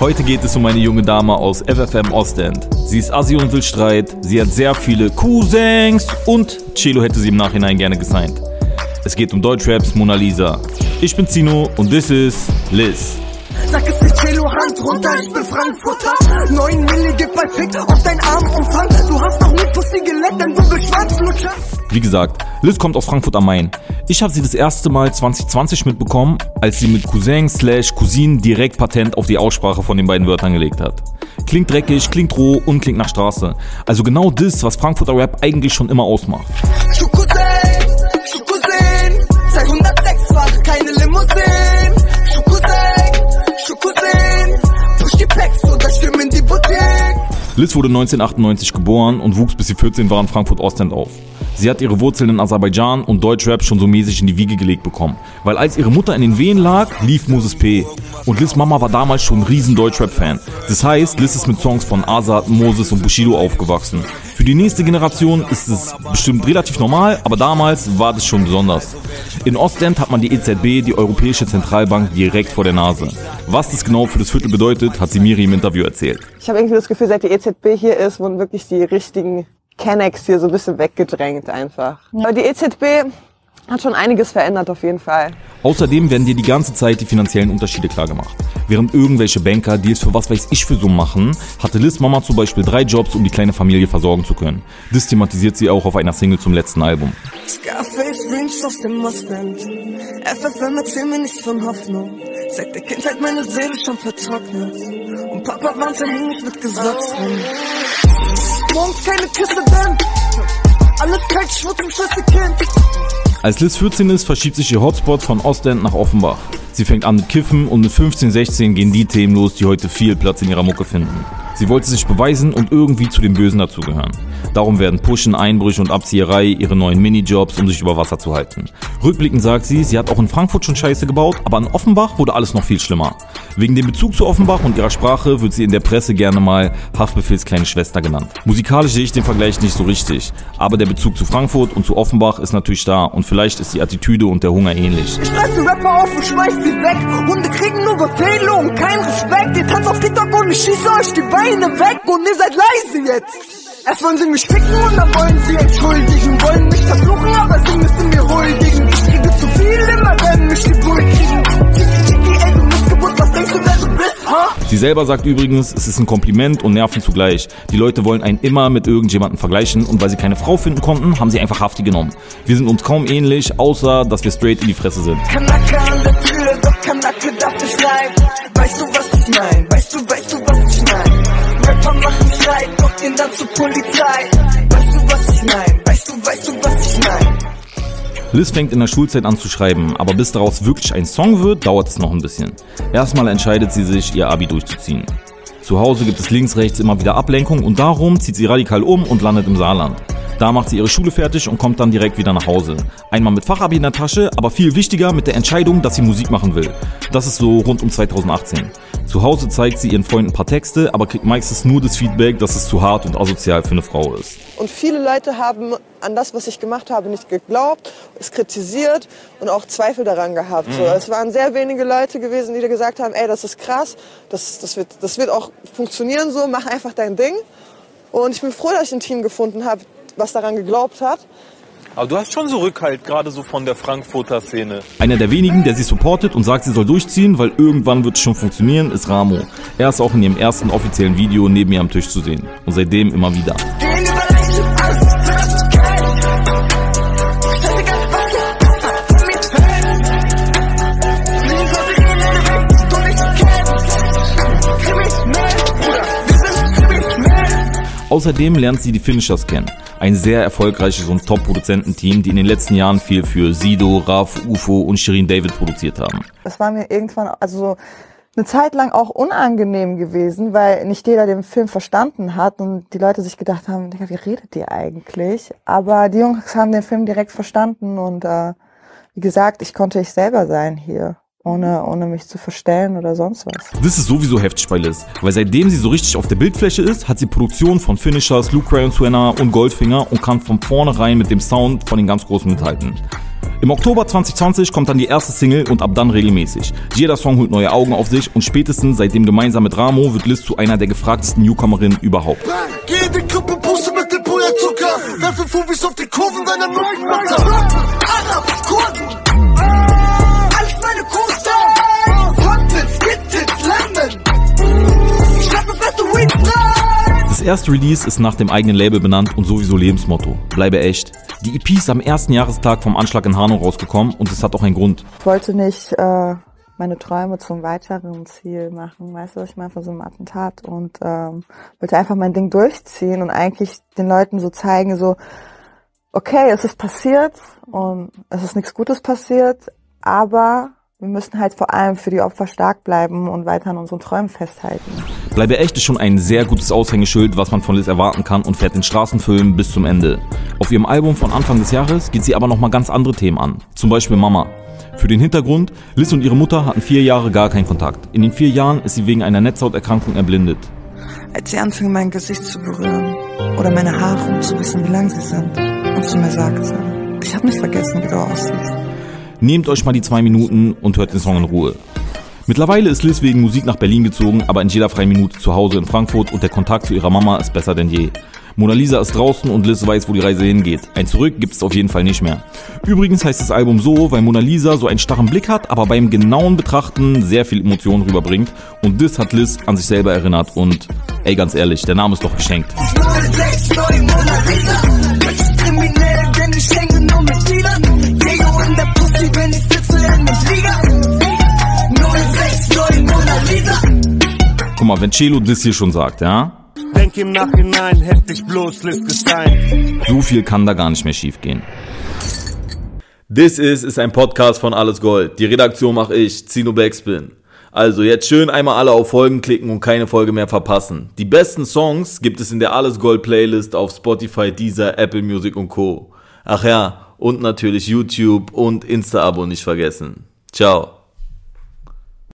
Heute geht es um eine junge Dame aus FFM Ostend. Sie ist Assi und will Streit, sie hat sehr viele Cousins und Chelo hätte sie im Nachhinein gerne gesigned. Es geht um Deutschraps Mona Lisa. Ich bin Zino und this is Liz. Sag es nicht Cello, Hand runter, ich bin Frankfurter 9 Milli, gib mal Fick auf deinen Armumfang Du hast noch nie Pussy geleckt, denn du bist Schwarzlutscher Wie gesagt, Liz kommt aus Frankfurt am Main. Ich habe sie das erste Mal 2020 mitbekommen, als sie mit Cousin slash Cousin direkt Patent auf die Aussprache von den beiden Wörtern gelegt hat. Klingt dreckig, klingt roh und klingt nach Straße. Also genau das, was Frankfurter Rap eigentlich schon immer ausmacht. Schukusen, Liz wurde 1998 geboren und wuchs bis sie 14 war in Frankfurt-Ostend auf. Sie hat ihre Wurzeln in Aserbaidschan und Deutschrap schon so mäßig in die Wiege gelegt bekommen. Weil als ihre Mutter in den Wehen lag, lief Moses P. Und Liz Mama war damals schon ein riesen Deutschrap-Fan. Das heißt, Liz ist mit Songs von Azad, Moses und Bushido aufgewachsen. Für die nächste Generation ist es bestimmt relativ normal, aber damals war das schon besonders. In Ostend hat man die EZB, die Europäische Zentralbank, direkt vor der Nase. Was das genau für das Viertel bedeutet, hat sie Miri im Interview erzählt. Ich habe irgendwie das Gefühl, seit die EZB hier ist, wurden wirklich die richtigen Kennex hier so ein bisschen weggedrängt einfach. Aber die EZB hat schon einiges verändert auf jeden Fall. Außerdem werden dir die ganze Zeit die finanziellen Unterschiede klar gemacht. Während irgendwelche Banker Deals für was weiß ich für Summen machen, hatte Liz Mama zum Beispiel drei Jobs, um die kleine Familie versorgen zu können. Das thematisiert sie auch auf einer Single zum letzten Album. Scarface Rings aus dem Ostend FFM erzähl mir nichts von Hoffnung Seit der Kindheit meine Seele schon vertrocknet Und Papa warnt an mich wird gesetzt Morgens keine Küsse, denn Alles kalt, Schmutz im Schlüsselkind Als Liz 14 ist, verschiebt sich ihr Hotspot von Ostend nach Offenbach. Sie fängt an mit Kiffen und mit 15, 16 gehen die Themen los, die heute viel Platz in ihrer Mucke finden. Sie wollte sich beweisen und irgendwie zu den Bösen dazugehören. Darum werden Pushen, Einbrüche und Abzieherei ihre neuen Minijobs, um sich über Wasser zu halten. Rückblickend sagt sie, sie hat auch in Frankfurt schon Scheiße gebaut, aber in Offenbach wurde alles noch viel schlimmer. Wegen dem Bezug zu Offenbach und ihrer Sprache wird sie in der Presse gerne mal Haftbefehls kleine Schwester genannt. Musikalisch sehe ich den Vergleich nicht so richtig, aber der Bezug zu Frankfurt und zu Offenbach ist natürlich da und vielleicht ist die Attitüde und der Hunger ähnlich. Ich die Rapper auf und schmeiß sie weg Hunde kriegen nur Befehle und kein Respekt Ihr tanzt auf TikTok und ich schieße euch die Beine weg Und ihr seid leise jetzt Erst wollen sie mich ficken und dann wollen sie entschuldigen Wollen mich verfluchen, aber sie müssen mir huldigen Ich kriege zu viel, immer wenn mich die Bull kriegen Tiki, tiki, ey, du Missgeburt, was denkst du, wer du bist, ha? Sie selber sagt übrigens, es ist ein Kompliment und Nerven zugleich. Die Leute wollen einen immer mit irgendjemandem vergleichen und weil sie keine Frau finden konnten, haben sie einfach Hafti genommen. Wir sind uns kaum ähnlich, außer dass wir straight in die Fresse sind. Kanacke an der Tür, doch Kanacke darf nicht rein Weißt du, was ich mein? Weißt du, weißt du, was ich mein? Rapper machen Streit, doch gehen dann zur Polizei Weißt du, was ich mein? Weißt du, weißt du, was ich mein? Liz fängt in der Schulzeit an zu schreiben, aber bis daraus wirklich ein Song wird, dauert es noch ein bisschen. Erstmal entscheidet sie sich, ihr Abi durchzuziehen. Zu Hause gibt es links, rechts immer wieder Ablenkung und darum zieht sie radikal um und landet im Saarland. Da macht sie ihre Schule fertig und kommt dann direkt wieder nach Hause. Einmal mit Fachabi in der Tasche, aber viel wichtiger mit der Entscheidung, dass sie Musik machen will. Das ist so rund um 2018. Zu Hause zeigt sie ihren Freunden ein paar Texte, aber kriegt meistens nur das Feedback, dass es zu hart und asozial für eine Frau ist. Und viele Leute haben an das, was ich gemacht habe, nicht geglaubt, es kritisiert und auch Zweifel daran gehabt. So, es waren sehr wenige Leute gewesen, die dir gesagt haben, ey, das ist krass, das, das, wird, das wird auch funktionieren so, mach einfach dein Ding. Und ich bin froh, dass ich ein Team gefunden habe, was daran geglaubt hat. Aber du hast schon so Rückhalt, gerade so von der Frankfurter Szene. Einer der wenigen, der sie supportet und sagt, sie soll durchziehen, weil irgendwann wird es schon funktionieren, ist Ramo. Er ist auch in ihrem ersten offiziellen Video neben ihr am Tisch zu sehen. Und seitdem immer wieder. Außerdem lernt sie die Finishers kennen. Ein sehr erfolgreiches und Top-Produzententeam, die in den letzten Jahren viel für Sido, Raf, UFO und Shirin David produziert haben. Es war mir irgendwann, also so eine Zeit lang auch unangenehm gewesen, weil nicht jeder den Film verstanden hat und die Leute sich gedacht haben, wie redet ihr eigentlich? Aber die Jungs haben den Film direkt verstanden und äh, wie gesagt, ich konnte ich selber sein hier, ohne, ohne mich zu verstellen oder sonst was. Das ist sowieso heftig bei Liz, weil seitdem sie so richtig auf der Bildfläche ist, hat sie Produktion von Finishers, Luke Crayon Suena und Goldfinger und kann von vornherein mit dem Sound von den ganz Großen mithalten. Im Oktober 2020 kommt dann die erste Single und ab dann regelmäßig. Jeder Song holt neue Augen auf sich und spätestens seitdem gemeinsam mit Ramo wird Liz zu einer der gefragtesten Newcomerinnen überhaupt. Geh in den Club und puste mit dem Puderzucker. Werfe Fufis auf die Kurven deiner neuen Mutter. Arabs, Kurden. Erste Release ist nach dem eigenen Label benannt und sowieso Lebensmotto. Bleibe echt. Die EP ist am ersten Jahrestag vom Anschlag in Hanau rausgekommen und es hat auch einen Grund. Ich wollte nicht äh, meine Träume zum weiteren Ziel machen, weißt du, was ich meine, von so einem Attentat und ähm, wollte einfach mein Ding durchziehen und eigentlich den Leuten so zeigen, so, okay, es ist passiert und es ist nichts Gutes passiert, aber wir müssen halt vor allem für die Opfer stark bleiben und weiter an unseren Träumen festhalten. Bleibe echt ist schon ein sehr gutes Aushängeschild, was man von Liz erwarten kann und fährt den Straßenfilm bis zum Ende. Auf ihrem Album von Anfang des Jahres geht sie aber nochmal ganz andere Themen an. Zum Beispiel Mama. Für den Hintergrund, Liz und ihre Mutter hatten vier Jahre gar keinen Kontakt. In den vier Jahren ist sie wegen einer Netzhauterkrankung erblindet. Als sie anfing, mein Gesicht zu berühren oder meine Haare, um zu wissen, wie lang sie sind, und zu mir sagte, ich habe nicht vergessen, wie du aussiehst. Nehmt euch mal die zwei Minuten und hört den Song in Ruhe. Mittlerweile ist Liz wegen Musik nach Berlin gezogen, aber in jeder freien Minute zu Hause in Frankfurt und der Kontakt zu ihrer Mama ist besser denn je. Mona Lisa ist draußen und Liz weiß, wo die Reise hingeht. Ein Zurück gibt es auf jeden Fall nicht mehr. Übrigens heißt das Album so, weil Mona Lisa so einen starren Blick hat, aber beim genauen Betrachten sehr viel Emotionen rüberbringt. Und das hat Liz an sich selber erinnert und ey, ganz ehrlich, der Name ist doch geschenkt. Guck mal, wenn Celo das hier schon sagt, ja, Denk im Nachhinein, hätte ich bloß Liz gesigned. so viel kann da gar nicht mehr schiefgehen. This is ist ein Podcast von Alles Gold. Die Redaktion mache ich, Zino Backspin. Also jetzt schön einmal alle auf Folgen klicken und keine Folge mehr verpassen. Die besten Songs gibt es in der Alles Gold Playlist auf Spotify, Deezer, Apple Music und Co. Ach ja, und natürlich YouTube und Insta-Abo nicht vergessen. Ciao.